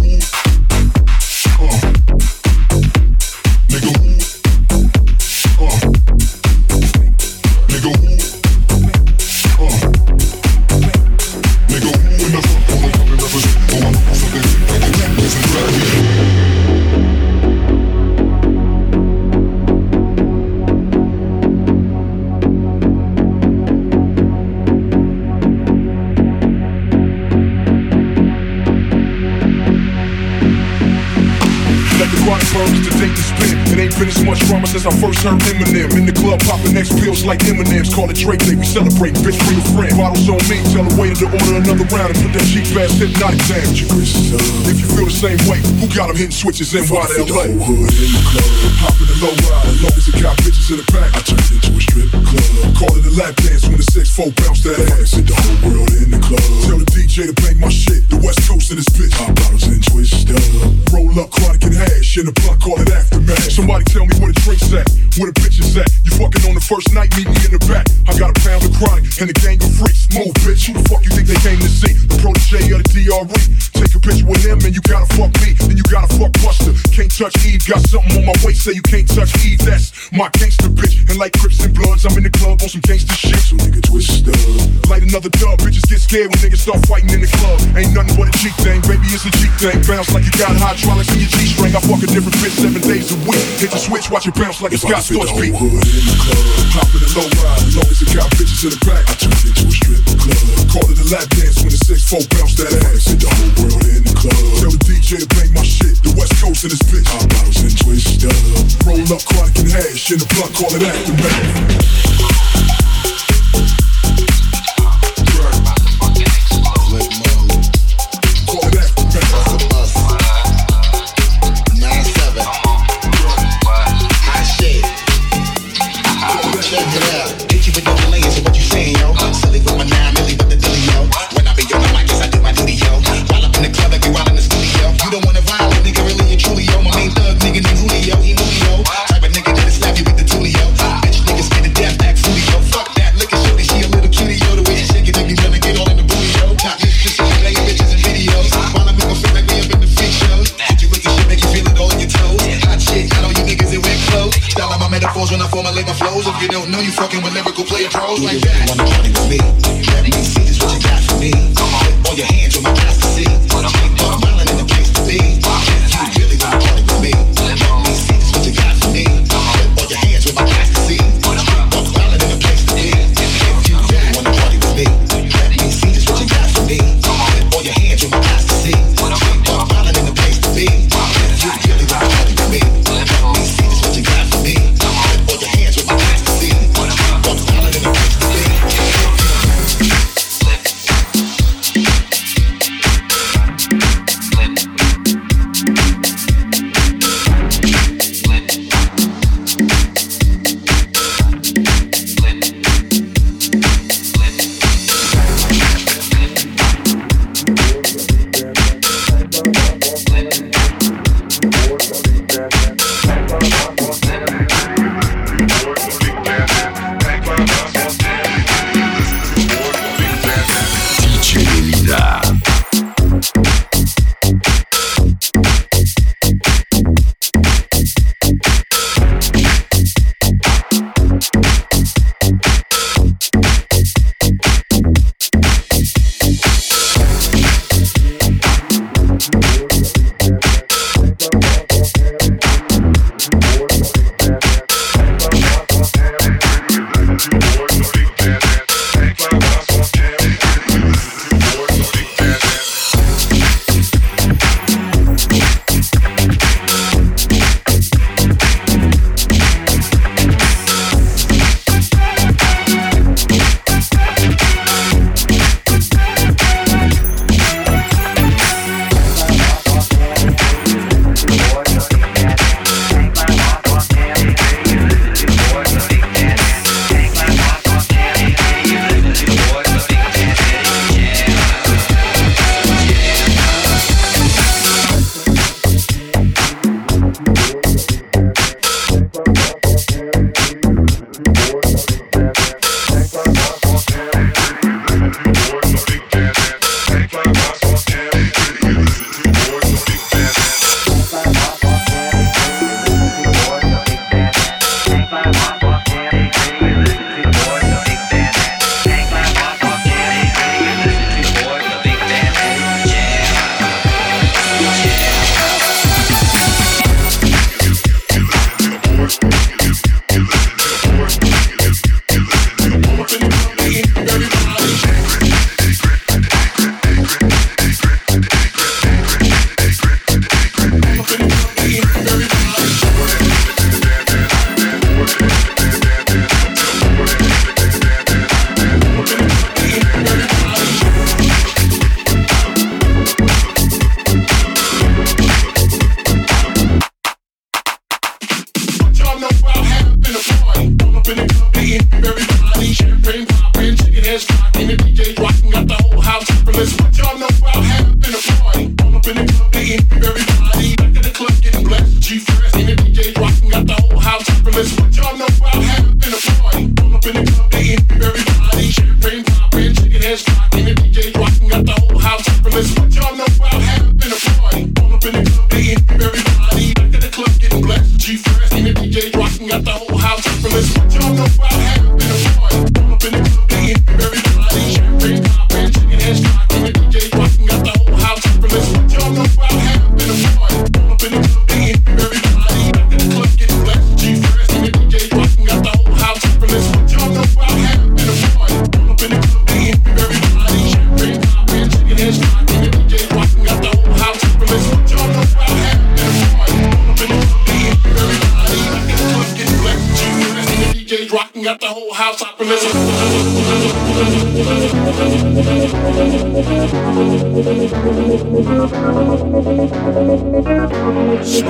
wild since I first heard Eminem. In the club, popping next pills like M&M's. Call it Dre Day, we celebrate. Bitch, bring a friend. Bottles on me, tell the waiter to order another round and put that cheap ass hypnotic down. If you feel the same way, who got them hitting switches in wide The LA? whole hood in the club. Popping the low ride, as long as it got bitches in the back. I turned into a strip Call it a lap dance when the 6-4 bounce that ass. Sit the whole world in the club. Tell the DJ to bang my shit. The West Coast in this bitch. Pop bottles and twist up. Roll up chronic and hash in the blunt, call it aftermath. Somebody tell me where the drinks at, where the bitches at. You fucking on the first night, meet me in the back. I got a pound of chronic and a gang of freaks. Move, bitch. Who the fuck you think they came to see? The protege of the DRE. Take a picture with him and you gotta fuck me. Then you gotta fuck Buster. Can't touch Eve. Got something on my waist, say you can't touch Eve. That's my gangster bitch. And like Crips and Bloods, I'm in the club on some gangster shit. So nigga twist up. Light another dub, bitches get scared when niggas start fighting in the club. Ain't nothing but a G thing, baby, it's a G thing. Bounce like you got hydraulics in your G string. I fuck a different bitch seven days a week. Hit the switch, watch it bounce like a If I Scott Storch beat. hood in the club. Popping the low ride, as long as it got bitches in the back. I turned into a strip club. Call it a lap dance when the 6-4 bounce that ass. Sit the whole world in the club. Tell the DJ to my shit, the West Coast in this bitch. Pop bottles and twist. Roll up chronic and hash in the call it aftermath.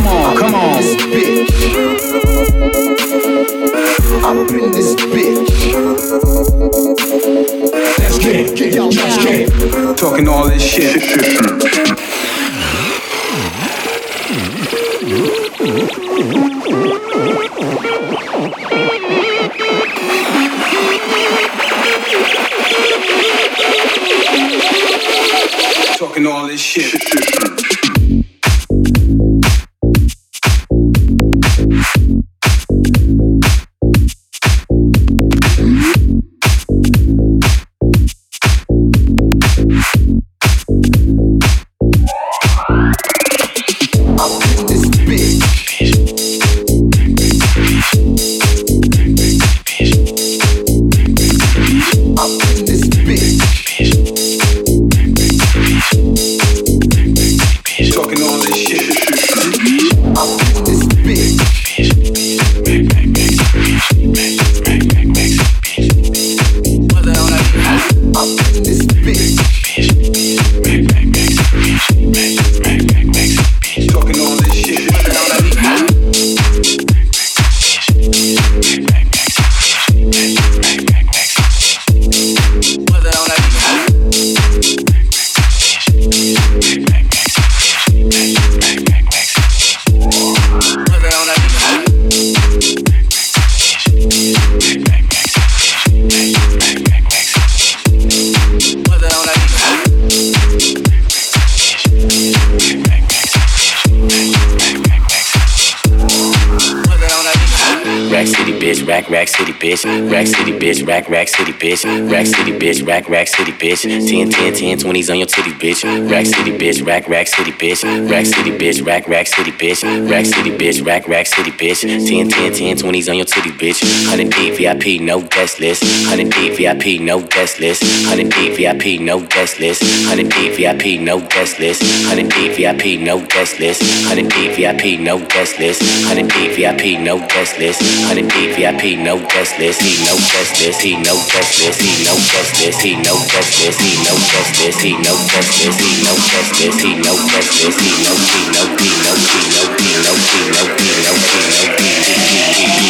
Come on, come on, this bitch. I'm up in this bitch. Let's get, get, let's get. Talking all this shit. Talking all this shit. Rack, rack city, bitch. 10, 10, 10, 20s on your titty, bitch. Rack city, bitch, rack, rack city, bitch. Rack city, bitch, rack, rack city, bitch. Rack city, bitch, rack, rack city, bitch. 10, 10, 10, 20s on your titty, bitch. 100 D VIP, no guest list. 100 D VIP, no guest list. 100 D VIP, no guest list. 100 D VIP, no guest list. 100 D VIP, no guest list. 100 D VIP, no guest list. 100 D VIP, no guest list. 100 D VIP, no guest list. He no guest list. He no justice, he no justice, he no justice, he no justice, he no justice, he no justice, he no justice, he no he no he no he no he no he no he no he no he no he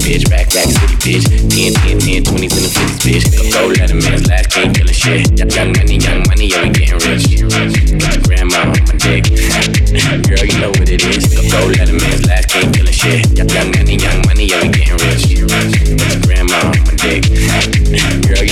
bitch, rack, rack, city, bitch. 10, 10, 10, 20s in the 50s, bitch. Go let a man's last king killing shit. Young money, young money, yeah, we getting rich. Put your grandma on my dick. Girl, you know what it is. Go let a man's last king killing shit. Young money, young money, yeah, we getting rich. Put your grandma on my dick. Girl, you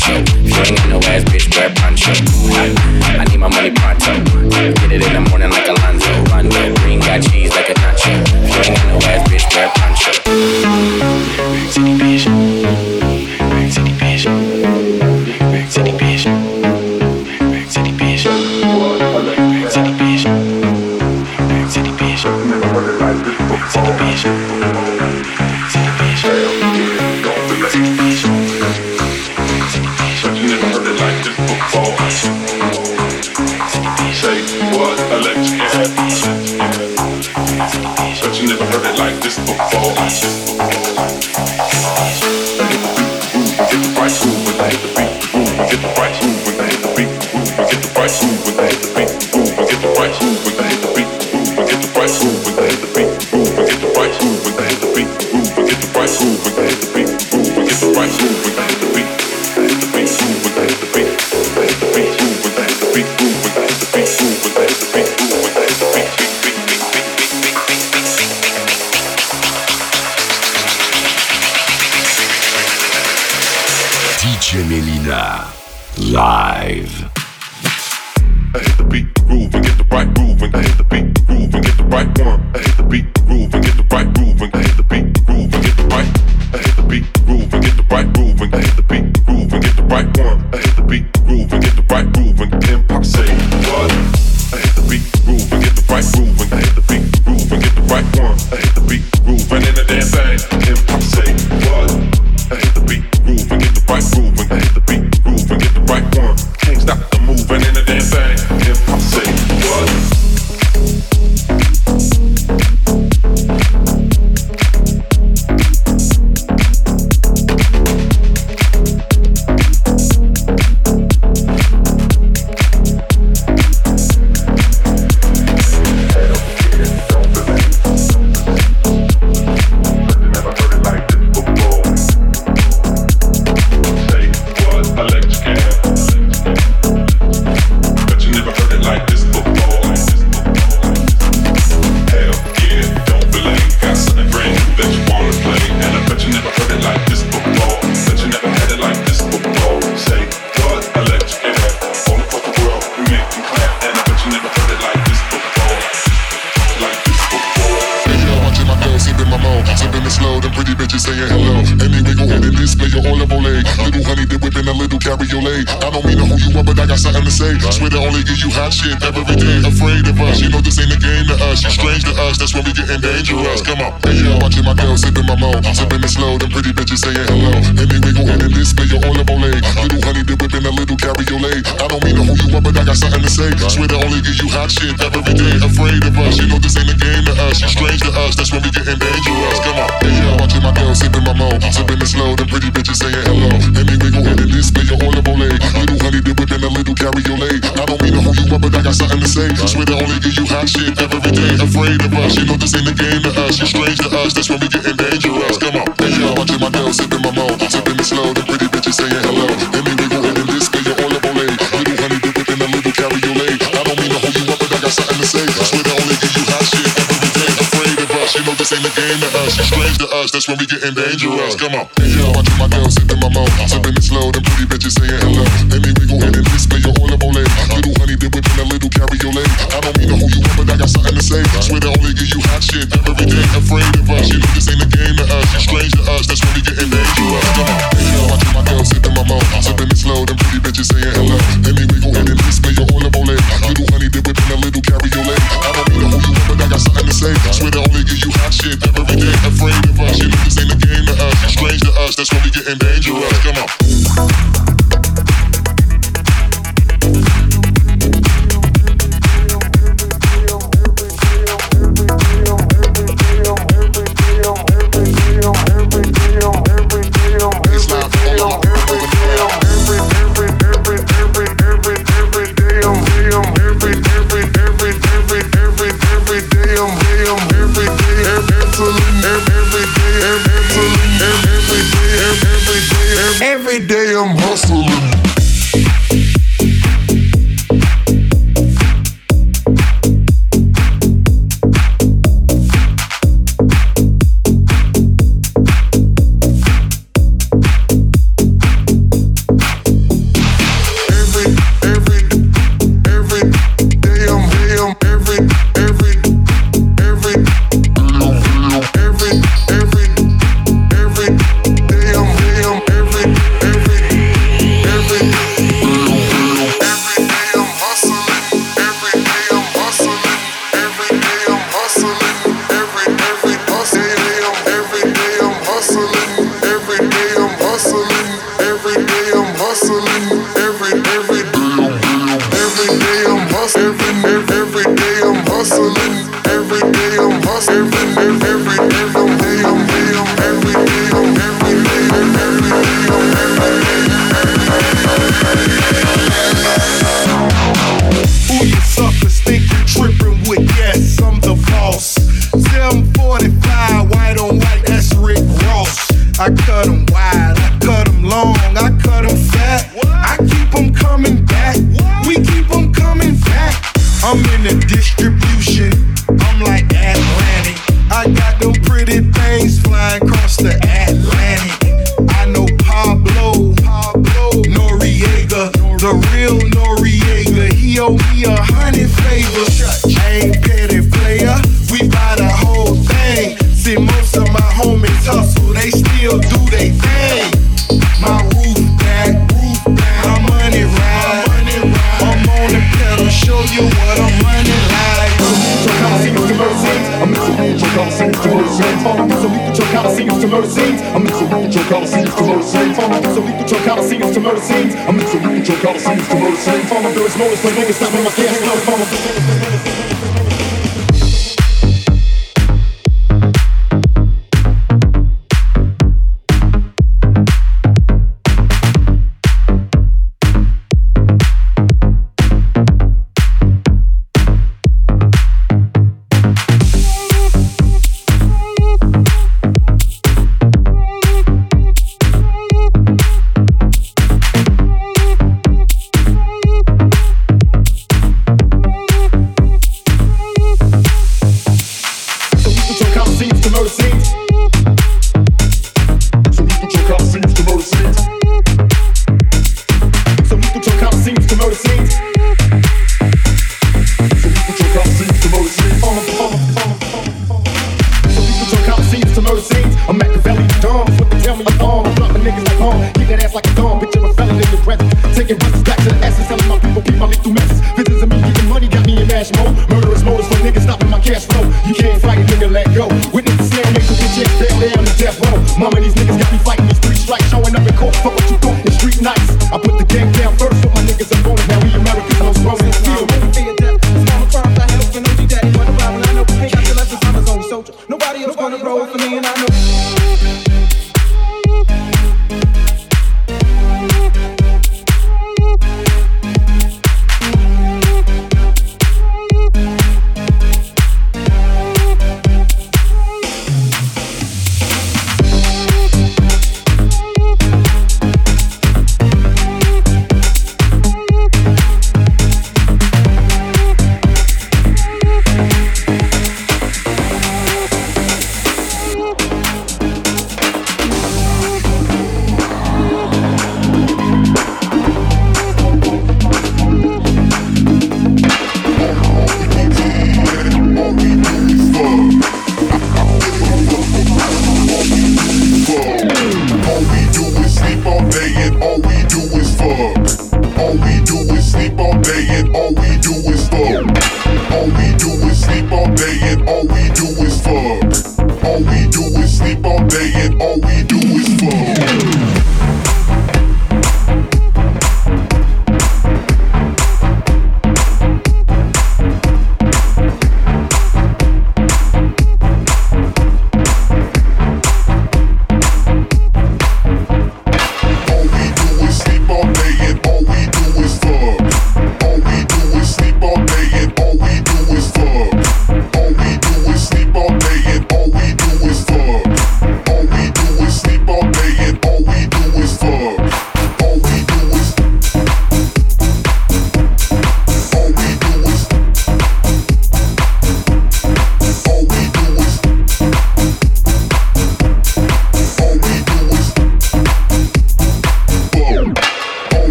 poncho. She ain't no ass, bitch, wear poncho. I, need my money pronto. Get it in the morning like Alonzo. Run with green, got cheese like a nacho. She ain't got no ass, bitch, wear poncho. City bitch. hot every day afraid of us. You know this ain't a game to us. You're strange to us. That's when we getting dangerous. Come on, hey yo, watching my girl sipping my mo, sipping it slow. The pretty bitches saying hello. Let me wiggle in this display your oil of Olay. Little honey dip within a little cabriolet. I don't mean to hold you up, but I got something to say. Swear to only give you hot shit every day. Afraid of us. You know this ain't a game to us. You're strange to us. That's when we getting dangerous. Come on, hey yo, watching my girl sipping my mo, sipping it slow. The else. Strange to us, that's when we getting dangerous. Come on. Yeah, I watch my girl sit in my mouth. Sipping it slow, them pretty bitches saying hello. Let me wiggle in and display your oil of Olay. Little honey dip within a little cabriolet. I don't mean to hold you up, but I got something to say. Swear to only give you hot shit. Ever 么。Same form of No resmolas, but niggas in my cash flow. Form gonna roll for me, and I know.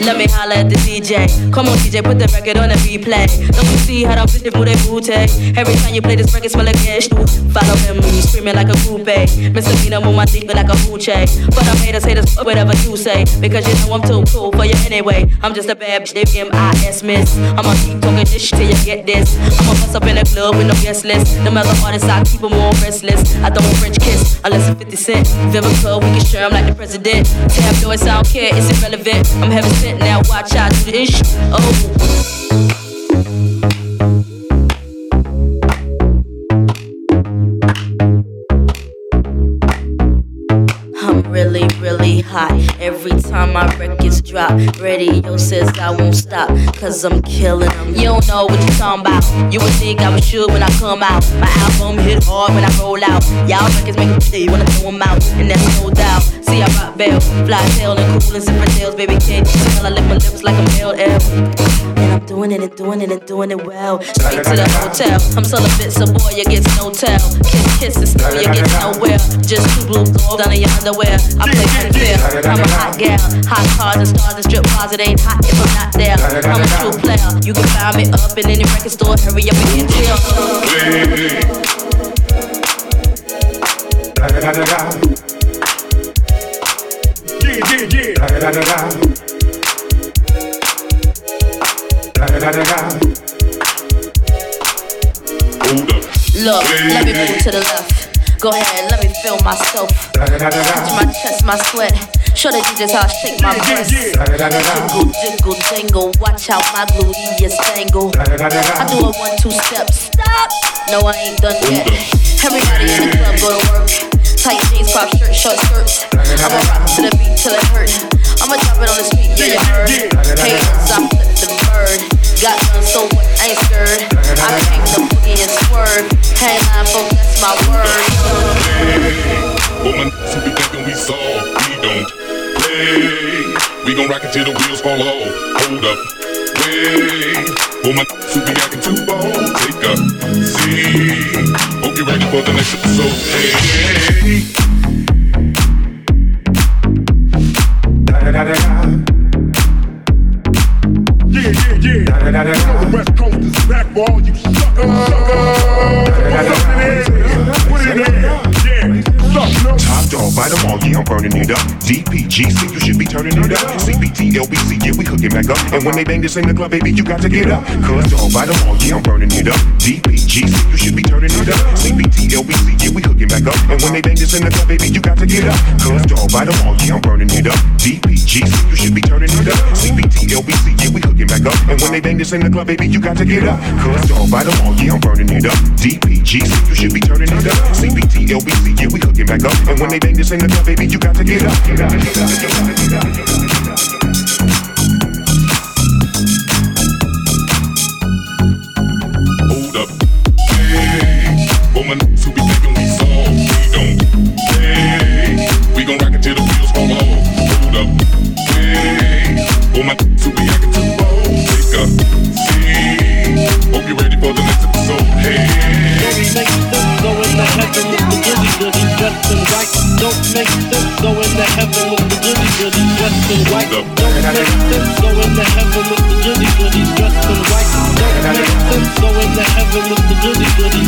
Let me holla at the DJ. Come on, DJ, put the record on the replay. Don't you see how them bitches move their booty? Every time you play this record, smell like gas. Follow them, screaming like a coupe. Misdemeanor with my dick, like a hoochie. But I'm haters, haters, whatever you say. Because you know I'm too cool for you anyway. I'm just a bad bitch, they M-I-S miss. I'ma keep talking this shit till you get this. I'ma bust up in the club with no guest list. No matter artists, I keep them all restless. I don't French kiss unless it's 50 Cent. Vivica, we can share 'em like the president. Tab noise, I don't care, it's irrelevant. I'm heaven sent now, watch out do this shit. Oh. I'm really, really hot. Every time my records drop, radio says I won't stop. Cause I'm killing them. You don't know what you're talking about. You would think I was sure when I come out. My album hit hard when I roll out. Y'all records make me say you wanna throw 'em out. And that's no doubt. See, I rock bell, fly tail, and cool and zipper tails. Baby, can't you tell I lick my lips like a male L? And I'm doing it and doing it and doing it well. Straight to the hotel. I'm celibate, so boy, you get no tell. Kiss, kiss, and you get nowhere. Just two blue down in your underwear. I play unfair. I'm a hot gal. Hot cars and stars and strip bars. It ain't hot if I'm not there. I'm a true player. You can find me up in any record store. Hurry up and get chill. yeah, yeah, yeah. Da da da da. Da da da da. Hold up. Look, let me move to the left. Go ahead, let me feel myself. Touch my chest, my sweat. Show the DJs how I shake my breast. Jingle, jingle, jingle. Watch how my gluteus dangle. I do a one, two step. Stop. No, I ain't done yet. Everybody in the club go to work. Tight jeans, pop shirt, short skirts. I'ma rock to the beat till it hurt. I'ma drop it on the street, yeah, you heard. Haters, I flip the bird. Got guns, so what? I ain't scared. I came to boogie and swerve. Hang on, folks, that's my word. Woman, so we thinking we soft, we don't We gon' rock it till the wheels fall off. Hold up, wait. Woman, so we acting too bold. Take a seat. Hope you're ready for the next episode. Hey, Da da da da. Yeah, yeah, yeah. Da da da da. Know the West Coast is back for all you suckers. Suckers. Put it in. Dog, bite them all, yeah, I'm burning it up. DPGC, you should be turning it up. CPT, LBC, yeah, we hooking back up. And when they bang this in the club, baby, you got to get up. Cause dog, bite them all, yeah, I'm burning it up. DPGC, you should be turning it up. CPT, LBC, yeah, we hooking back up. And when they bang this in the club, baby, you got to get up. Cause dog, bite them all, yeah, I'm burning it up. DPGC, you should be turning it up. CPT, LBC, yeah, we hooking back up. And when they bang this in the club, baby, you got to get up. Cause dog, bite them all, yeah, I'm burning it up. DPGC, you should be turning it up. CPT, LBC, yeah, we hooking back up. And when they bang this in the club, baby, you got to get up. Hold up. Hey, woman, so we thinking we soft, we don't play. We gon' rock it till the wheels fall off. Hold up, hey, woman, so we acting too bold. Take a seat. Hope you're ready for the next episode. Hey. Don't make them go into heaven with the goody goody dressed in white. Don't make them go into heaven with the goody goody dressed in white. Don't make them go into heaven with the goody goody dressed in white. Don't make them go into heaven with the goody goody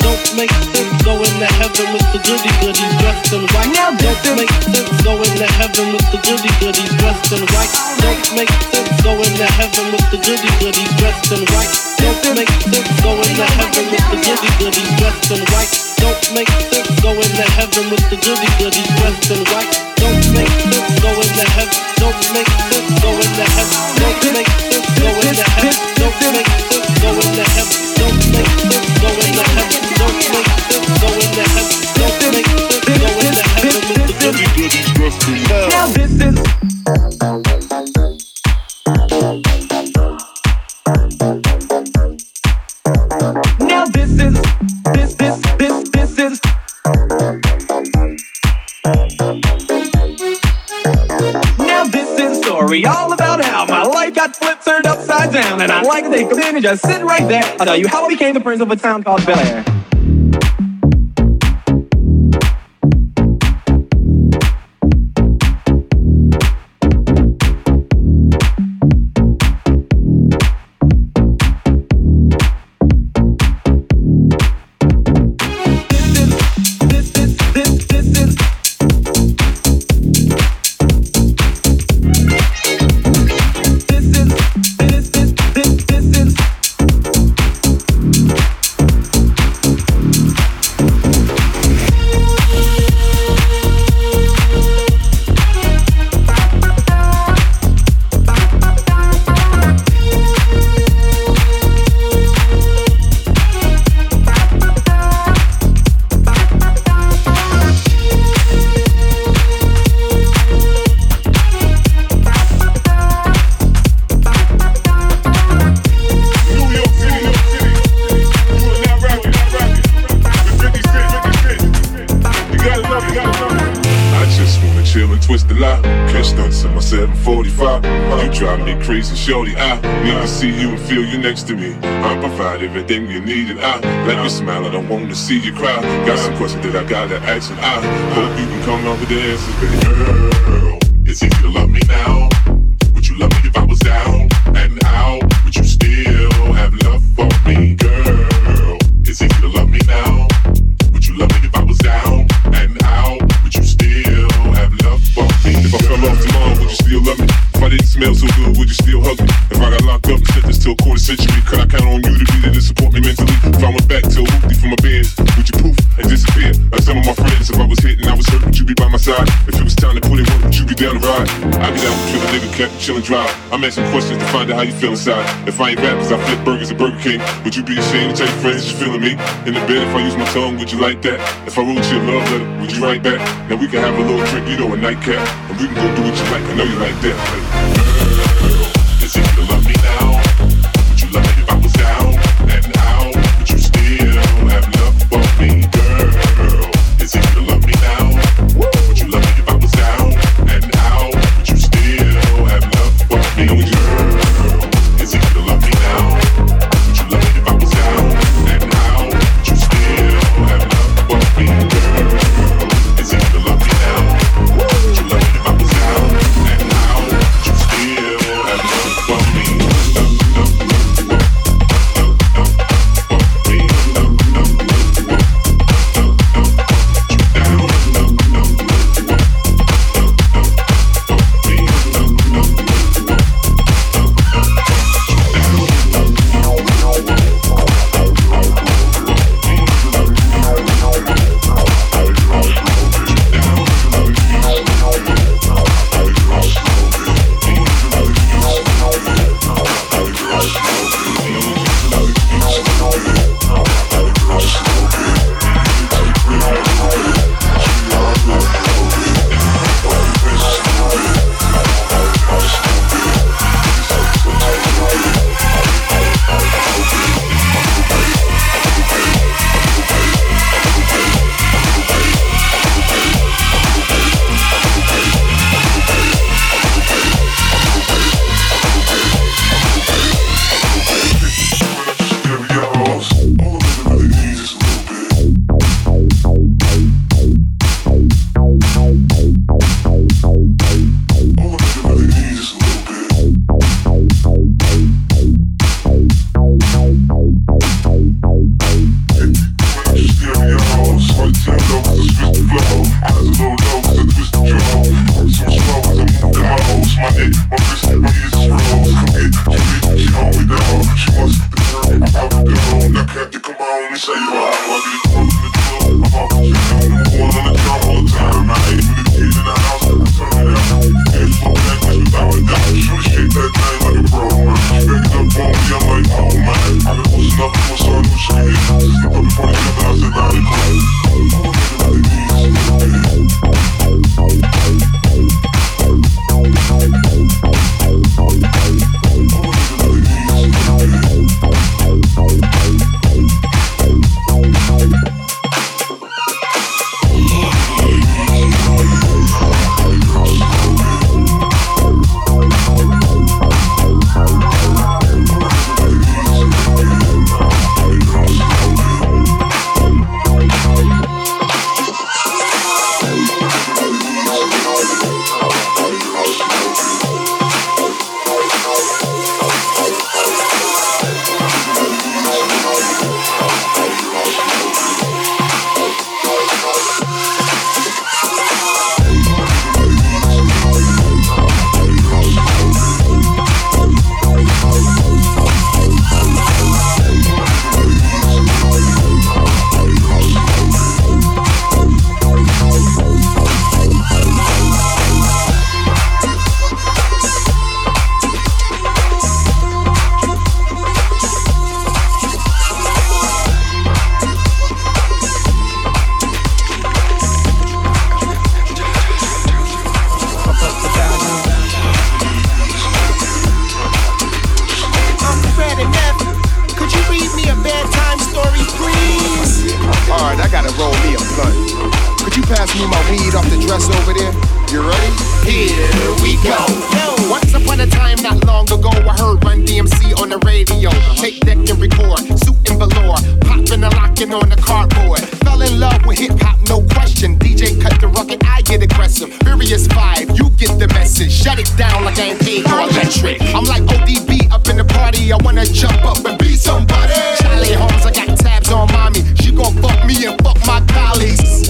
Don't make sense going to heaven with the goody goodies dressed in white. Now don't make sense going to heaven with the goody goodies dressed in white. Don't make sense going to heaven with the goody goodies dressed in white. Don't make sense going to heaven with the goody goodies dressed in white. Don't make sense going to heaven with the goody goodies dressed in white. Don't make sense going to heaven. Don't make sense going to heaven. Don't make sense going to heaven. Don't make sense going to heaven. And I'd like to take a minute, just sit right there. I'll tell you how I became the prince of a town called Bel Air. Shorty. I need to see you and feel you next to me. I provide everything you need, and I let you smile. I don't want to see you cry. Got some questions that I gotta ask, and I hope you can come up with the answers, baby. Chillin' dry. I'm asking questions to find out how you feel inside. If I ain't rappers, I flip burgers at Burger King, would you be ashamed to tell your friends you're feeling me? In the bed, if I use my tongue, would you like that? If I wrote you a love letter, would you write back? Now we can have a little drink, you know, a nightcap, and we can go do what you like. I know you like that.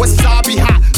Wasabi hot,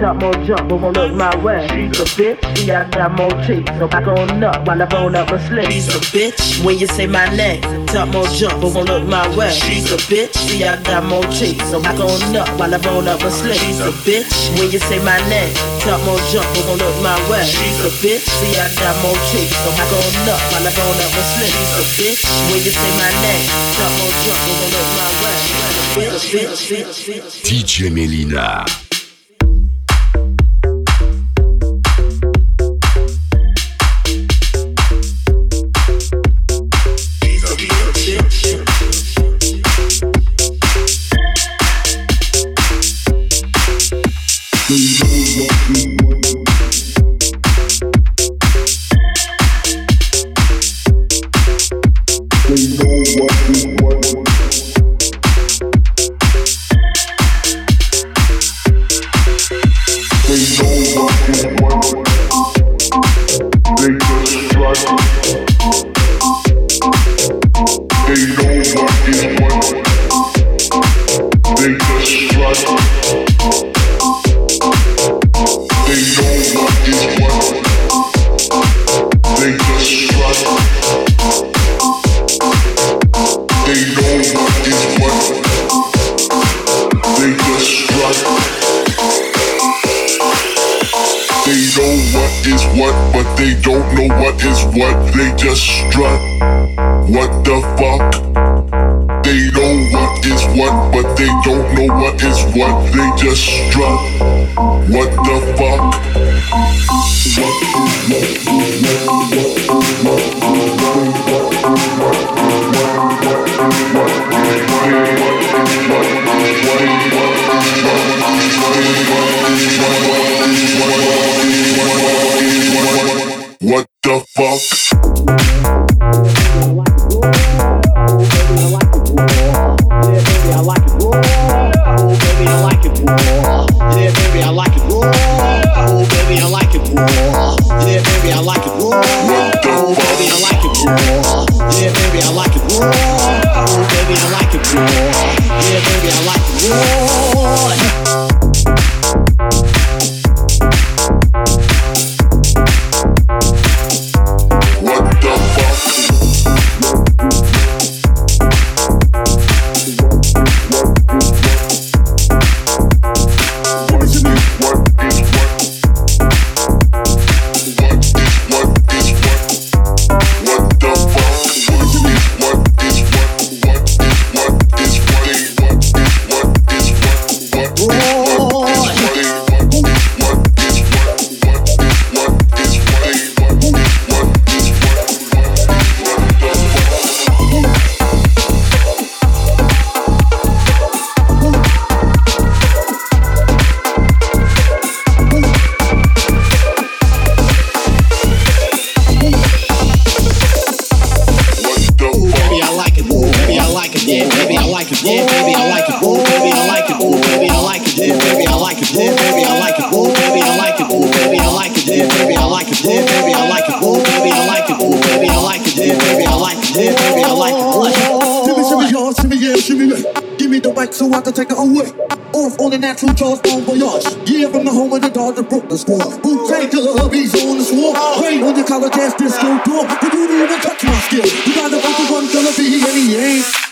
talk more jump, but won't look my way. She's a bitch, see I got more teeth, so back on up while I bone up my slit. She's a bitch, when you say my name, talk more jump, but won't look my way. She's a bitch, see I got more teeth, so back on up while I bone up my slit. She's a bitch, when you say my name, talk more jump, but won't look my way. She's a bitch, see I got more teeth, so back on up while I bone up my slit. She's a bitch, when you say my name, talk more jump, but won't look my way. DJ Melina. What the fuck? away. Off on the natural jaws, bon voyage. Yeah, from the home of the dog Brooklyn broke the squad. Tank to the hubbies on the swarm. Rain on your college ass disco door. You didn't even touch my skill. You got the open one, gonna be, and he ain't.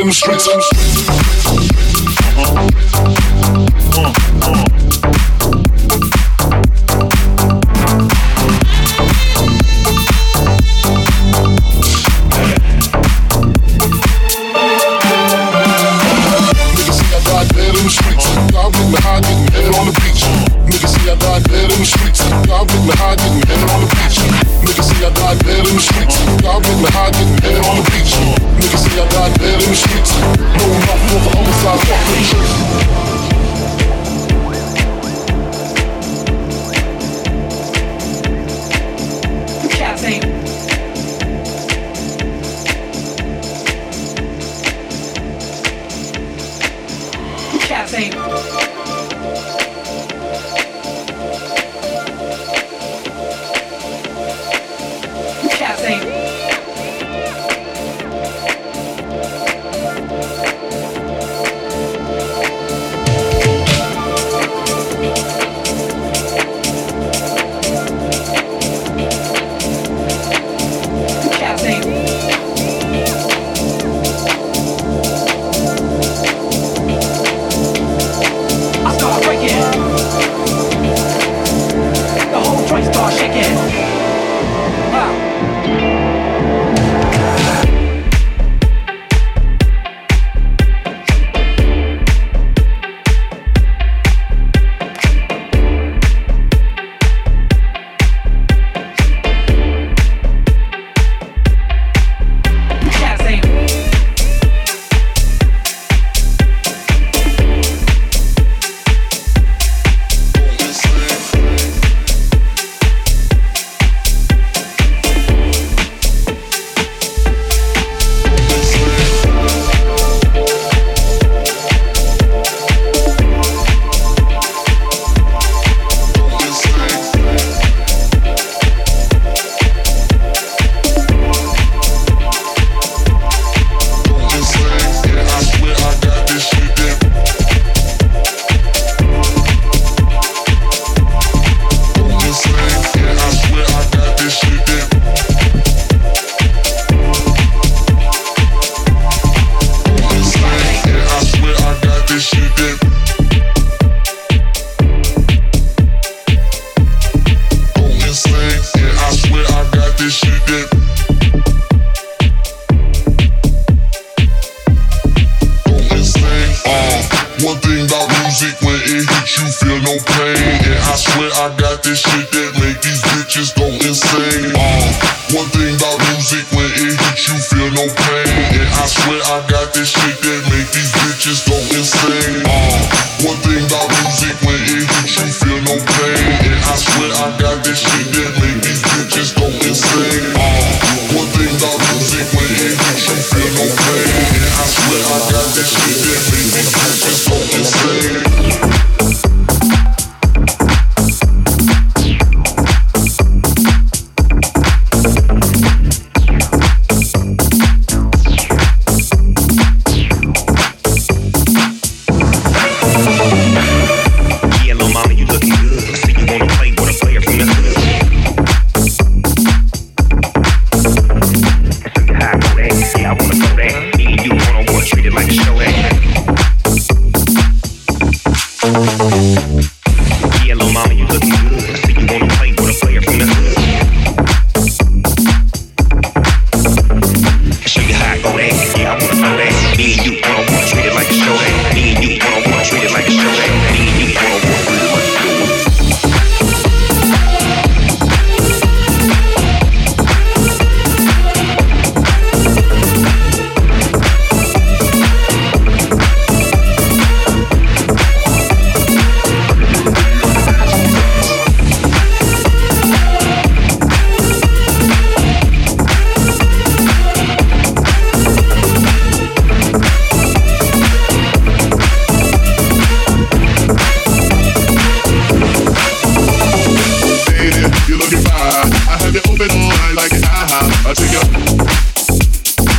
In the streets.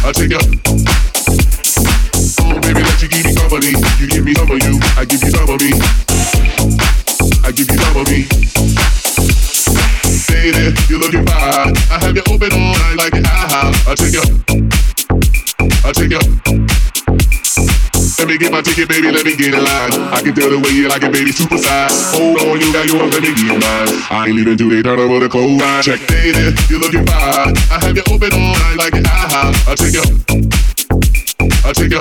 I'll take you. Oh, baby, let you give me company. You give me some of you. I give you some of me. I give you some of me. Lady, you're looking fine. I have it open all night like an aha. I'll take you. I'll take you. Let me get my ticket, baby, let me get in line. I can tell the way you like it, baby, super size. Hold on, you got yours, let me get mine. I ain't leaving till they turn over the clothes. Check, lady, you're looking fine. I have you open all night like an I'll take you. I'll take you.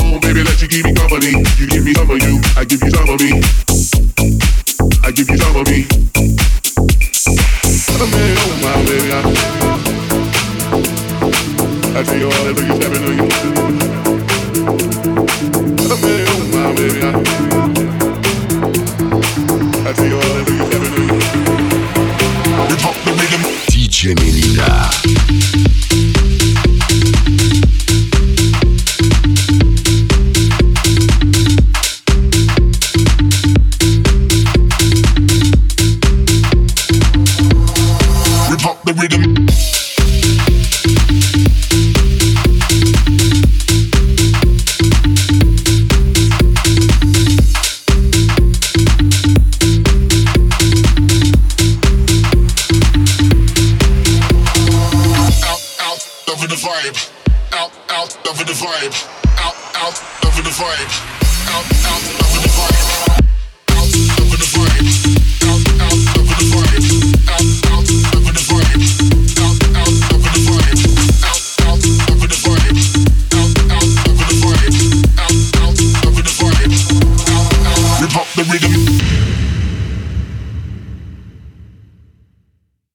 Oh, baby, let you keep me company. You give me some of you, I give you some of me. I give you some of me. Man, oh, my baby, I, I you all that, look, you stepping on you. DJ